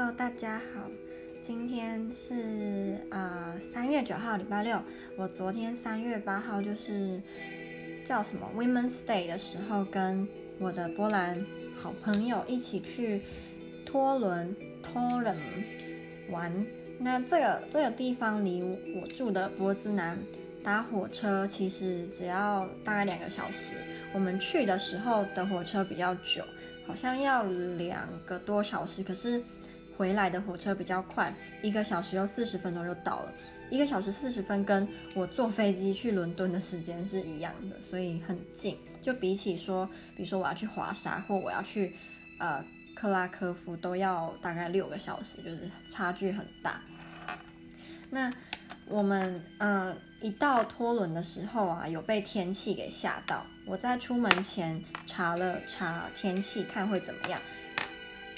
Hello，大家好，今天是啊三月九号礼拜六。我昨天三月八号就是叫什么 Women's Day 的时候，跟我的波兰好朋友一起去托伦托伦玩。那这个这个地方离我住的波兹南搭火车其实只要大概两个小时。我们去的时候的火车比较久，好像要两个多小时，可是。回来的火车比较快，一个小时又四十分钟就到了。一个小时四十分跟我坐飞机去伦敦的时间是一样的，所以很近。就比起说，比如说我要去华沙或我要去呃克拉科夫，都要大概六个小时，就是差距很大。那我们嗯、一到托伦的时候啊，有被天气给吓到。我在出门前查了查天气，看会怎么样。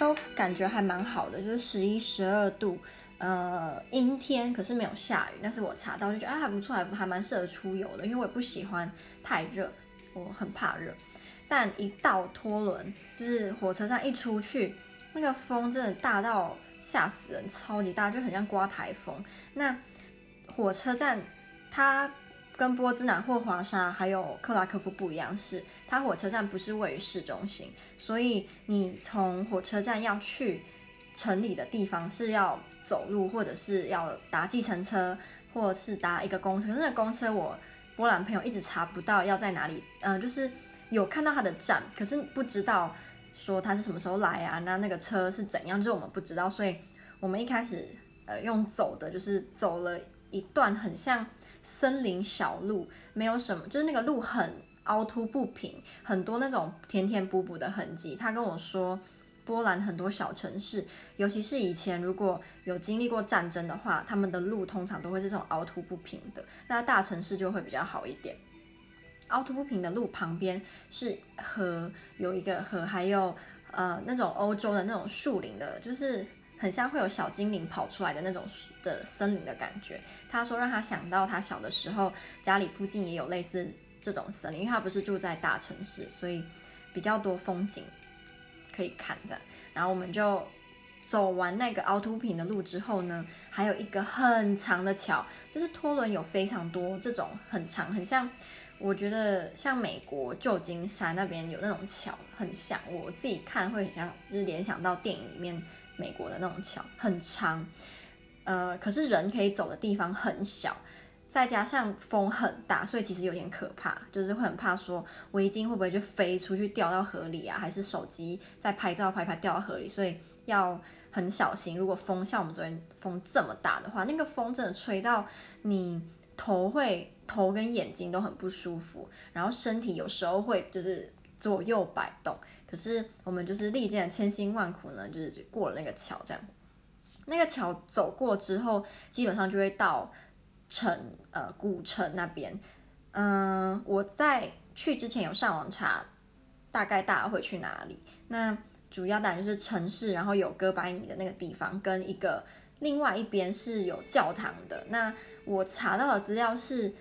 都感觉还蛮好的，就是十一、十二度，呃，阴天，可是没有下雨。但是我查到就觉得啊，还不错，还还蛮适合出游的，因为我也不喜欢太热，我很怕热。但一到托伦，就是火车站一出去，那个风真的大到吓死人，超级大，就很像刮台风。那火车站它。跟波兹南或华沙还有克拉科夫不一样，是它火车站不是位于市中心，所以你从火车站要去城里的地方是要走路，或者是要搭计程车，或是搭一个公车。可是那公车我波兰朋友一直查不到要在哪里，嗯、就是有看到它的站，可是不知道说它是什么时候来啊，那那个车是怎样，就是我们不知道，所以我们一开始呃用走的，就是走了一段很像。森林小路没有什么，就是那个路很凹凸不平，很多那种填填补补的痕迹。他跟我说，波兰很多小城市，尤其是以前如果有经历过战争的话，他们的路通常都会是这种凹凸不平的。那大城市就会比较好一点。凹凸不平的路旁边是河，有一个河，还有呃那种欧洲的那种树林的，就是。很像会有小精灵跑出来的那种的森林的感觉。他说让他想到他小的时候家里附近也有类似这种森林，因为他不是住在大城市，所以比较多风景可以看着。然后我们就走完那个凹凸平的路之后呢，还有一个很长的桥，就是托伦有非常多这种很长，很像我觉得像美国旧金山那边有那种桥，很像我自己看会很像，就是联想到电影里面。美国的那种桥很长，呃，可是人可以走的地方很小，再加上风很大，所以其实有点可怕，就是会很怕说围巾会不会就飞出去掉到河里啊，还是手机在拍照拍拍掉到河里，所以要很小心。如果风像我们昨天风这么大的话，那个风真的吹到你头会头跟眼睛都很不舒服，然后身体有时候会就是左右摆动。可是我们就是历尽千辛万苦呢，就是过了那个桥，这样。那个桥走过之后，基本上就会到城，呃，古城那边。嗯、我在去之前有上网查，大概大家会去哪里？那主要当然就是城市，然后有哥白尼的那个地方，跟一个另外一边是有教堂的。那我查到的资料是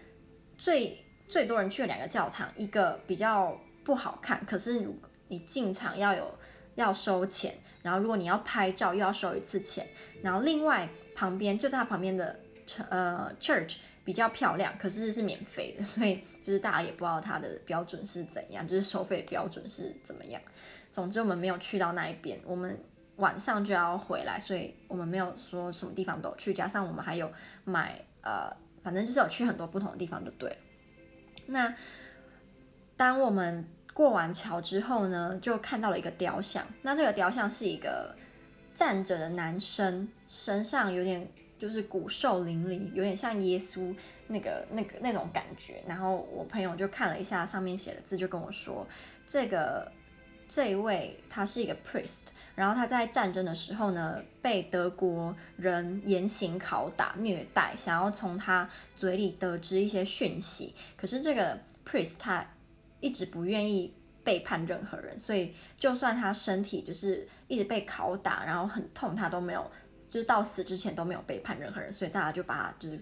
最最多人去的两个教堂，一个比较不好看，可是如你进场要有要收钱，然后如果你要拍照又要收一次钱，然后另外旁边就在它旁边的呃 church 比较漂亮，可是是免费的，所以就是大家也不知道它的标准是怎样，就是收费标准是怎么样。总之我们没有去到那一边，我们晚上就要回来，所以我们没有说什么地方都去，加上我们还有买呃，反正就是有去很多不同的地方就对了。那当我们。过完桥之后呢，就看到了一个雕像。那这个雕像是一个站着的男生，身上有点就是骨瘦嶙峋，有点像耶稣那个那个那种感觉。然后我朋友就看了一下上面写的字，就跟我说，这个这一位他是一个 priest，然后他在战争的时候呢，被德国人严刑拷打虐待，想要从他嘴里得知一些讯息。可是这个 priest 他。一直不愿意背叛任何人，所以就算他身体就是一直被拷打，然后很痛，他都没有，就是到死之前都没有背叛任何人，所以大家就把他就是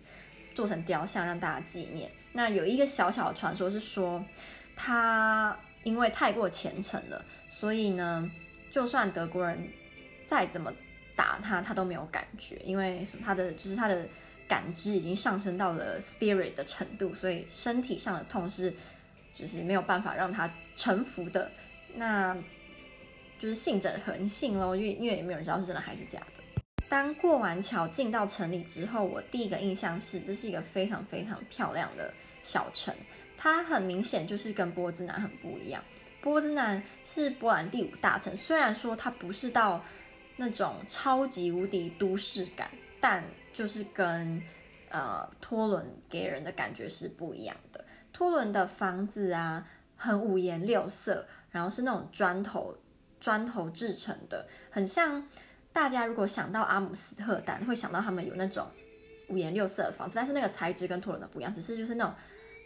做成雕像让大家纪念。那有一个小小的传说是说，他因为太过虔诚了，所以呢，就算德国人再怎么打他，他都没有感觉，因为？他的就是他的感知已经上升到了 spirit 的程度，所以身体上的痛是就是没有办法让他臣服的。那就是信者恒信喽，因为因为也没有人知道是真的还是假的。当过完桥进到城里之后，我第一个印象是这是一个非常非常漂亮的小城，它很明显就是跟波兹南很不一样。波兹南是波兰第五大城，虽然说它不是到那种超级无敌都市感，但就是跟呃托伦给人的感觉是不一样的。托伦的房子啊，很五颜六色，然后是那种砖头砖头制成的，很像。大家如果想到阿姆斯特丹，会想到他们有那种五颜六色的房子，但是那个材质跟托伦的不一样，只是就是那种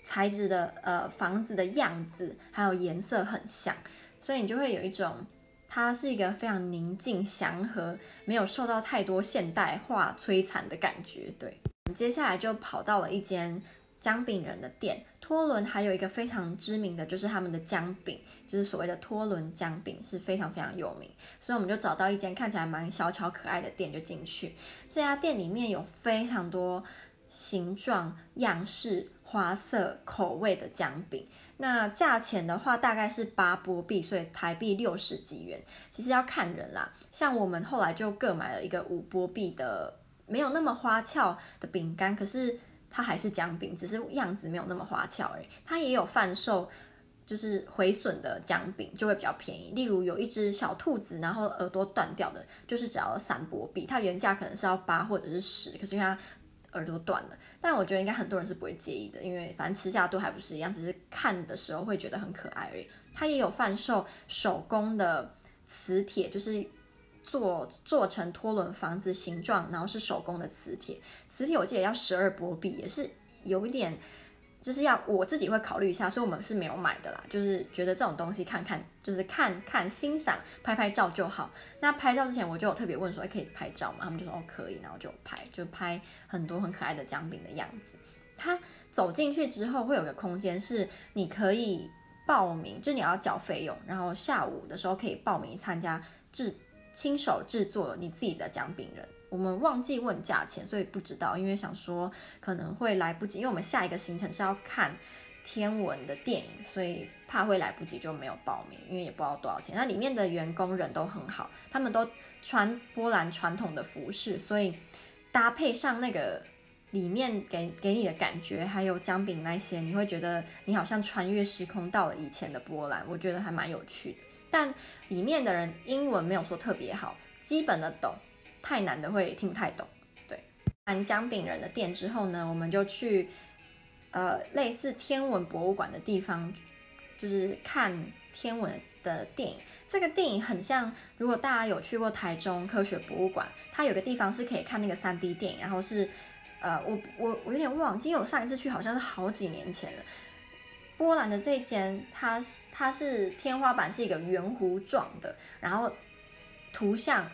材质的呃房子的样子还有颜色很像，所以你就会有一种它是一个非常宁静祥和，没有受到太多现代化摧残的感觉。对，接下来就跑到了一间姜饼人的店。托伦还有一个非常知名的就是他们的姜饼，就是所谓的托伦姜饼是非常非常有名，所以我们就找到一间看起来蛮小巧可爱的店就进去。这家店里面有非常多形状、样式、花色、口味的姜饼。那价钱的话大概是八波币，所以台币六十几元。其实要看人啦，像我们后来就各买了一个五波币的，没有那么花俏的饼干，可是。它还是姜饼，只是样子没有那么花俏而已。它也有贩售，就是毁损的姜饼，就会比较便宜。例如有一只小兔子，然后耳朵断掉的，就是只要三波币。它原价可能是要八或者是十，可是因为它耳朵断了。但我觉得应该很多人是不会介意的，因为反正吃下都还不是一样，只是看的时候会觉得很可爱而已。它也有贩售手工的磁铁，就是。做做成托轮房子形状，然后是手工的磁铁，磁铁我记得要十二波币，也是有一点，就是要我自己会考虑一下，所以我们是没有买的啦，就是觉得这种东西看看，就是看看欣赏，拍拍照就好。那拍照之前我就有特别问说，可以拍照吗？他们就说哦可以，然后就拍，就拍很多很可爱的姜饼的样子。他走进去之后会有个空间是你可以报名，就你要缴费用，然后下午的时候可以报名参加制。亲手制作你自己的姜饼人，我们忘记问价钱，所以不知道。因为想说可能会来不及，因为我们下一个行程是要看天文的电影，所以怕会来不及就没有报名，因为也不知道多少钱。那里面的员工人都很好，他们都穿波兰传统的服饰，所以搭配上那个里面给给你的感觉，还有姜饼那些，你会觉得你好像穿越时空到了以前的波兰，我觉得还蛮有趣的。但里面的人英文没有说特别好，基本的懂，太难的会听不太懂。对，完姜饼人的店之后呢，我们就去呃类似天文博物馆的地方，就是看天文的电影。这个电影很像，如果大家有去过台中科学博物馆，它有个地方是可以看那个 3D 电影，然后是呃我我我有点忘记，因为我上一次去好像是好几年前了。波兰的这间，它它是天花板是一个圆弧状的，然后图像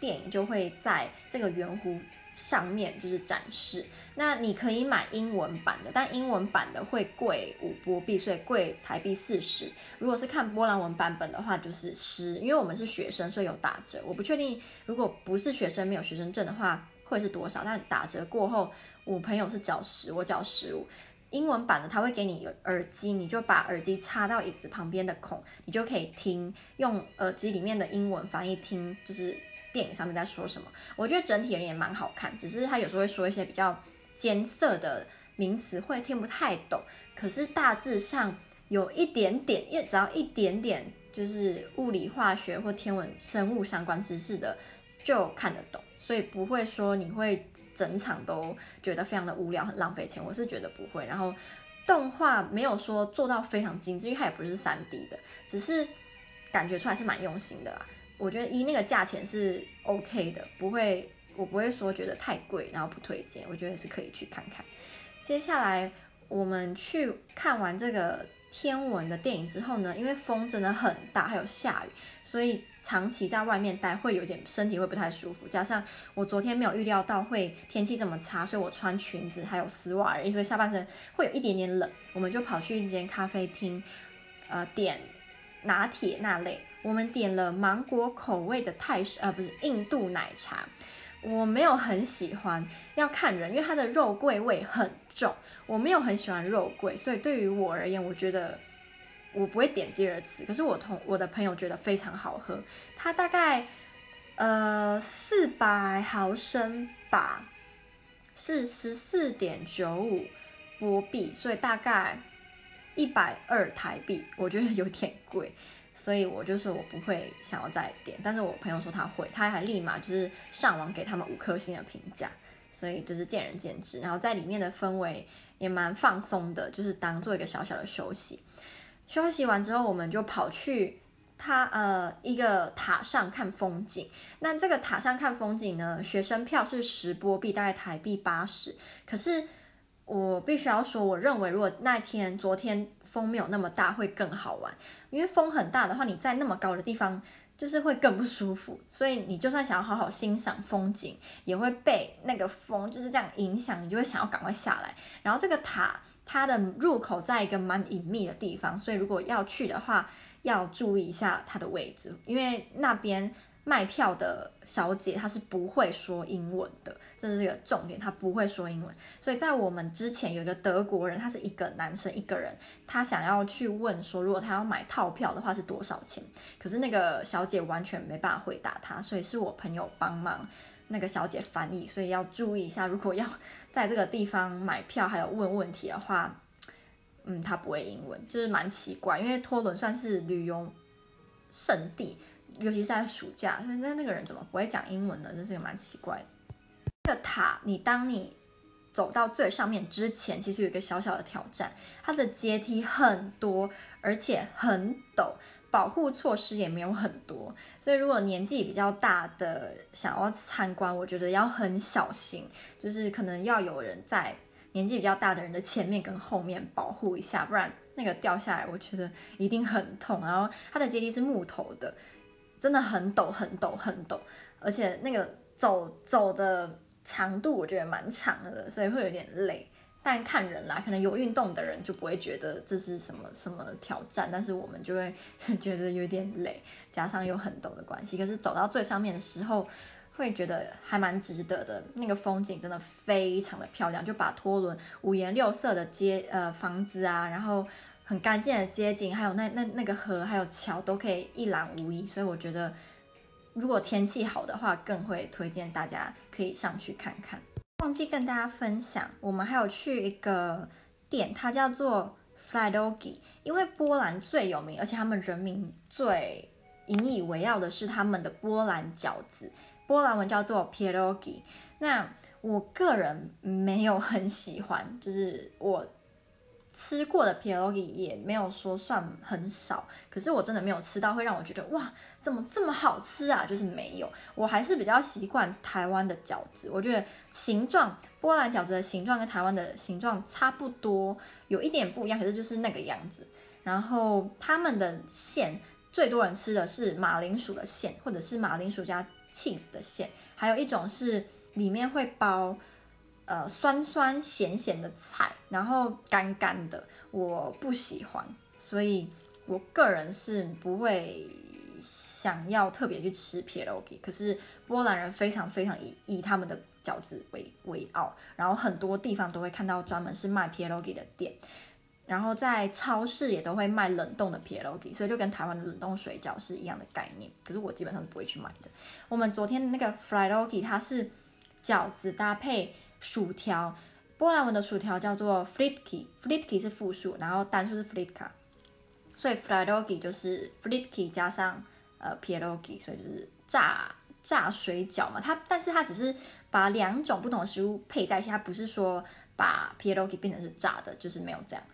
电影就会在这个圆弧上面就是展示。那你可以买英文版的，但英文版的会贵五波币，所以贵台币四十。如果是看波兰文版本的话，就是十。因为我们是学生，所以有打折。我不确定如果不是学生没有学生证的话会是多少，但打折过后，我朋友是缴十，我缴十五。英文版的他会给你耳机，你就把耳机插到椅子旁边的孔，你就可以听，用耳机里面的英文翻译听，就是电影上面在说什么。我觉得整体人也蛮好看，只是他有时候会说一些比较艰涩的名词，会听不太懂。可是大致上有一点点，因为只要一点点就是物理、化学或天文、生物相关知识的，就看得懂。所以不会说你会整场都觉得非常的无聊，很浪费钱，我是觉得不会。然后动画没有说做到非常精致，因为它也不是 3D 的，只是感觉出来是蛮用心的啦。我觉得一那个价钱是 OK 的，不会，我不会说觉得太贵，然后不推荐。我觉得是可以去看看。接下来我们去看完这个。天文的电影之后呢，因为风真的很大，还有下雨，所以长期在外面待会有点身体会不太舒服。加上我昨天没有预料到会天气这么差，所以我穿裙子还有丝袜而已，所以下半身会有一点点冷。我们就跑去一间咖啡厅，呃，点拿铁那类。我们点了芒果口味的泰式，呃，不是印度奶茶，我没有很喜欢，要看人，因为它的肉桂味很重，我没有很喜欢肉桂，所以对于我而言，我觉得我不会点第二次。可是我同我的朋友觉得非常好喝，它大概呃四百毫升吧，是十四点九五波币，所以大概。一百二台币，我觉得有点贵，所以我就说我不会想要再点。但是我朋友说他会，他还立马就是上网给他们五颗星的评价，所以就是见仁见智。然后在里面的氛围也蛮放松的，就是当做一个小小的休息。休息完之后，我们就跑去他呃一个塔上看风景。那这个塔上看风景呢，学生票是十波币，大概台币八十。可是我必须要说，我认为如果那天昨天风没有那么大，会更好玩。因为风很大的话，你在那么高的地方就是会更不舒服。所以你就算想要好好欣赏风景，也会被那个风就是这样影响，你就会想要赶快下来。然后这个塔它的入口在一个蛮隐秘的地方，所以如果要去的话，要注意一下它的位置，因为那边。卖票的小姐她是不会说英文的，这是一个重点，她不会说英文。所以在我们之前有一个德国人，他是一个男生一个人，他想要去问说，如果他要买套票的话是多少钱？可是那个小姐完全没办法回答他，所以是我朋友帮忙那个小姐翻译。所以要注意一下，如果要 在这个地方买票还有问问题的话，嗯，他不会英文，就是蛮奇怪，因为托伦算是旅游胜地。尤其是在暑假，那那个人怎么不会讲英文呢？这是个蛮奇怪的。这个塔，你当你走到最上面之前，其实有一个小小的挑战，它的阶梯很多，而且很陡，保护措施也没有很多，所以如果年纪比较大的想要参观，我觉得要很小心，就是可能要有人在年纪比较大的人的前面跟后面保护一下，不然那个掉下来，我觉得一定很痛。然后它的阶梯是木头的。真的很陡，很陡，很陡，而且那个走走的长度我觉得蛮长的，所以会有点累。但看人啦，可能有运动的人就不会觉得这是什么什么挑战，但是我们就会觉得有点累，加上有很陡的关系。可是走到最上面的时候，会觉得还蛮值得的。那个风景真的非常的漂亮，就把托伦五颜六色的街呃房子啊，然后。很干净的街景，还有那那那个河，还有桥都可以一览无遗，所以我觉得如果天气好的话，更会推荐大家可以上去看看。忘记跟大家分享，我们还有去一个店，它叫做 Frydogi，因为波兰最有名，而且他们人民最引以为傲的是他们的波兰饺子，波兰文叫做 Pierogi。那我个人没有很喜欢，就是我。吃过的 pierogi 也没有说算很少，可是我真的没有吃到会让我觉得哇，怎么这么好吃啊？就是没有，我还是比较习惯台湾的饺子。我觉得形状，波兰饺子的形状跟台湾的形状差不多，有一点不一样，可是就是那个样子。然后他们的馅最多人吃的是马铃薯的馅，或者是马铃薯加 cheese 的馅，还有一种是里面会包。呃，酸酸咸咸的菜，然后干干的，我不喜欢，所以我个人是不会想要特别去吃 pierogi。可是波兰人非常非常以以他们的饺子为为傲，然后很多地方都会看到专门是卖 pierogi 的店，然后在超市也都会卖冷冻的 pierogi，所以就跟台湾的冷冻水饺是一样的概念。可是我基本上是不会去买的。我们昨天的那个 frydogi 它是饺子搭配。薯条，波兰文的薯条叫做 frytki，frytki 是复数，然后单数是 frytka，所以 frydogi 就是 frytki 加上呃 pierogi，所以就是炸炸水饺嘛。它但是它只是把两种不同的食物配在一起，它不是说把 pierogi 变成是炸的，就是没有这样。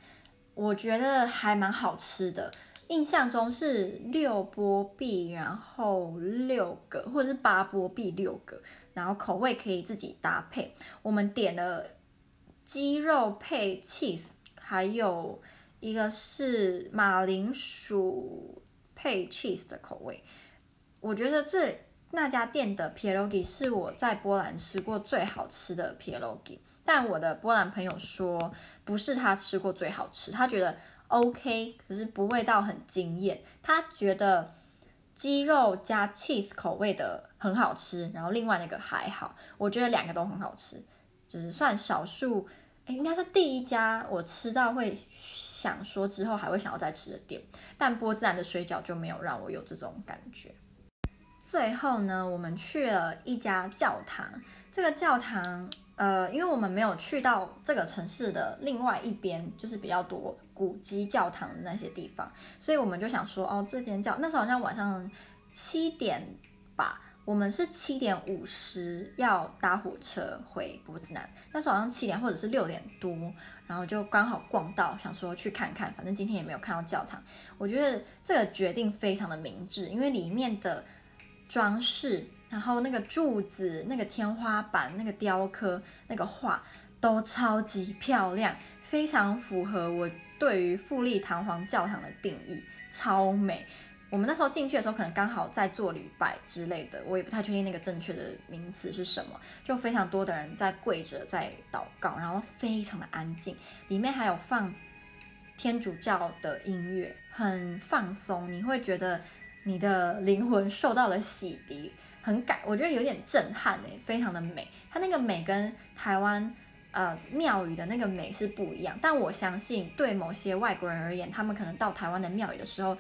我觉得还蛮好吃的，印象中是六波币，然后六个或者是八波币六个。然后口味可以自己搭配，我们点了鸡肉配 cheese，还有一个是马铃薯配 cheese 的口味。我觉得这那家店的 pierogi 是我在波兰吃过最好吃的 pierogi，但我的波兰朋友说不是他吃过最好吃，他觉得 OK，可是不味道很惊艳，他觉得。鸡肉加 cheese 口味的很好吃，然后另外那个还好，我觉得两个都很好吃，就是算少数，哎，应该是第一家我吃到会想说之后还会想要再吃的店，但波兹兰的水饺就没有让我有这种感觉。最后呢，我们去了一家教堂。这个教堂，呃，因为我们没有去到这个城市的另外一边，就是比较多古迹教堂的那些地方，所以我们就想说，哦，这间教那时候好像晚上七点吧，我们是七点五十要搭火车回博兹南，那时候好像七点或者是六点多，然后就刚好逛到，想说去看看，反正今天也没有看到教堂，我觉得这个决定非常的明智，因为里面的。装饰，然后那个柱子、那个天花板、那个雕刻、那个画都超级漂亮，非常符合我对于富丽堂皇教堂的定义，超美。我们那时候进去的时候，可能刚好在做礼拜之类的，我也不太确定那个正确的名词是什么，就非常多的人在跪着在祷告，然后非常的安静，里面还有放天主教的音乐，很放松，你会觉得。你的灵魂受到了洗涤，很感，我觉得有点震撼诶，非常的美。它那个美跟台湾呃庙宇的那个美是不一样，但我相信对某些外国人而言，他们可能到台湾的庙宇的时候，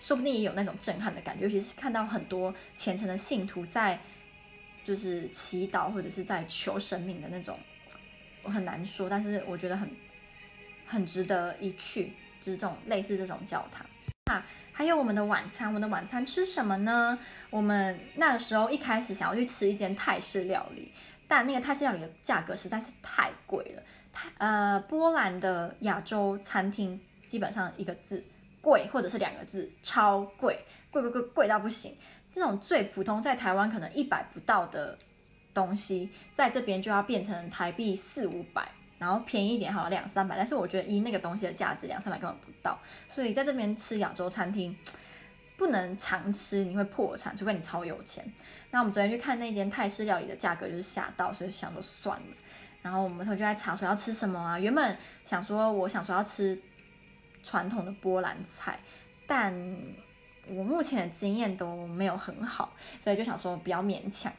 说不定也有那种震撼的感觉，尤其是看到很多虔诚的信徒在就是祈祷或者是在求神明的那种，我很难说，但是我觉得很很值得一去，就是这种类似这种教堂。那还有我们的晚餐，我们的晚餐吃什么呢？我们那个时候一开始想要去吃一间泰式料理，但那个泰式料理的价格实在是太贵了。泰呃，波兰的亚洲餐厅基本上一个字贵，或者是两个字超贵，贵贵贵贵到不行。这种最普通在台湾可能一百不到的东西，在这边就要变成台币四五百。然后便宜一点好了，两三百，但是我觉得以那个东西的价值，两三百根本不到。所以在这边吃亚洲餐厅不能常吃，你会破产，除非你超有钱。那我们昨天去看那间泰式料理的价格就是吓到，所以想说算了。然后我们同学就在查说要吃什么啊？原本想说我想说要吃传统的波兰菜，但我目前的经验都没有很好，所以就想说不要勉强。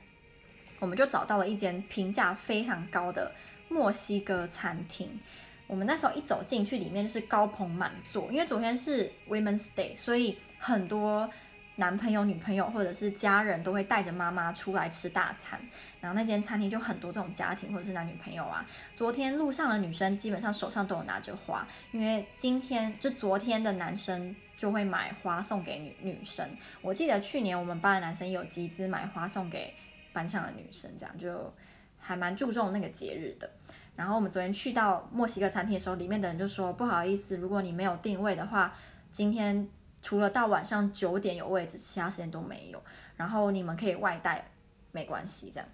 我们就找到了一间评价非常高的。墨西哥餐厅，我们那时候一走进去，里面就是高朋满座。因为昨天是 Women's Day，所以很多男朋友、女朋友或者是家人都会带着妈妈出来吃大餐。然后那间餐厅就很多这种家庭或者是男女朋友啊。昨天路上的女生基本上手上都有拿着花，因为今天就昨天的男生就会买花送给女女生。我记得去年我们班的男生也有集资买花送给班上的女生，这样就。还蛮注重那个节日的。然后我们昨天去到墨西哥餐厅的时候，里面的人就说不好意思，如果你没有定位的话，今天除了到晚上九点有位置，其他时间都没有。然后你们可以外带，没关系。这样，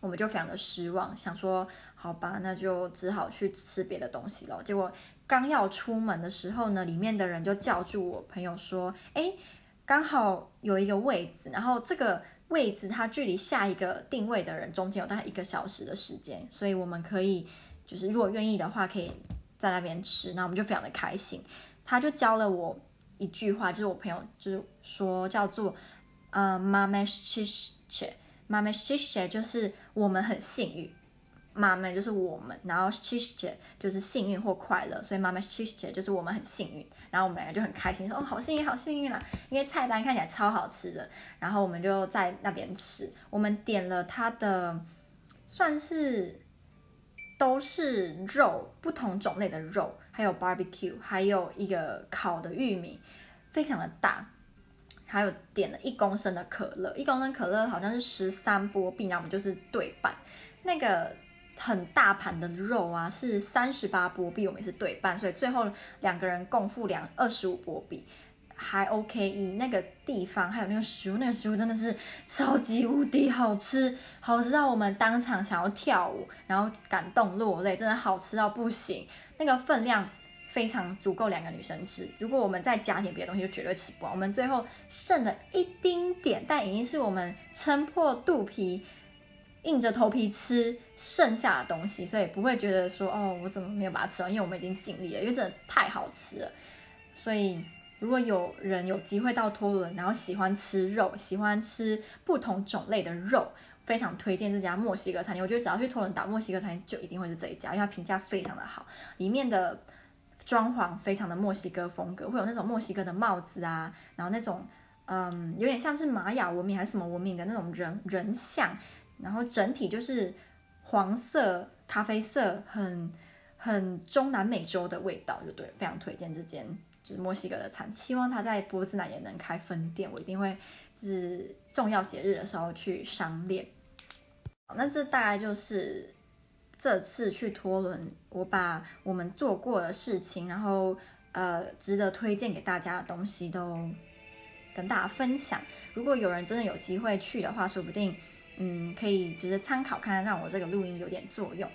我们就非常的失望，想说好吧，那就只好去吃别的东西了。结果刚要出门的时候呢，里面的人就叫住我朋友说：“哎，刚好有一个位置，然后这个。”位置它距离下一个定位的人中间有大概一个小时的时间，所以我们可以就是如果愿意的话，可以在那边吃。那我们就非常的开心。他就教了我一句话，就是我朋友就是说叫做呃，mamashisha，mamashisha 就是我们很幸运。妈妈就是我们，然后 szczęście 就是幸运或快乐，所以 mamy szczęście 就是我们很幸运，然后我们两个就很开心，说哦好幸运好幸运啦，因为菜单看起来超好吃的，然后我们就在那边吃，我们点了它的算是都是肉，不同种类的肉，还有 barbecue，还有一个烤的玉米，非常的大，还有点了一公升的可乐，一公升可乐好像是十三波币，然后我们就是对半。那个。很大盘的肉啊，是三十八波币，我们也是对半，所以最后两个人共付两二十五波币，还 OK。以那个地方还有那个食物，那个食物真的是超级无敌好吃，好吃到我们当场想要跳舞，然后感动落泪，真的好吃到不行。那个分量非常足够两个女生吃，如果我们再加点别的东西，就绝对吃不完。我们最后剩了一丁点，但已经是我们撑破肚皮。硬着头皮吃剩下的东西，所以不会觉得说哦，我怎么没有把它吃完？因为我们已经尽力了，因为真的太好吃了。所以如果有人有机会到托伦，然后喜欢吃肉，喜欢吃不同种类的肉，非常推荐这家墨西哥餐厅。我觉得只要去托伦打墨西哥餐厅，就一定会是这一家，因为它评价非常的好，里面的装潢非常的墨西哥风格，会有那种墨西哥的帽子啊，然后那种嗯，有点像是玛雅文明还是什么文明的那种人人像，然后整体就是黄色、咖啡色，很很中南美洲的味道，就对，非常推荐这间。就是墨西哥的餐，希望他在波兹南也能开分店，我一定会就是重要节日的时候去商练。那这大概就是这次去托伦，我把我们做过的事情，然后呃值得推荐给大家的东西都跟大家分享。如果有人真的有机会去的话，说不定嗯可以就是参考看看，让我这个录音有点作用。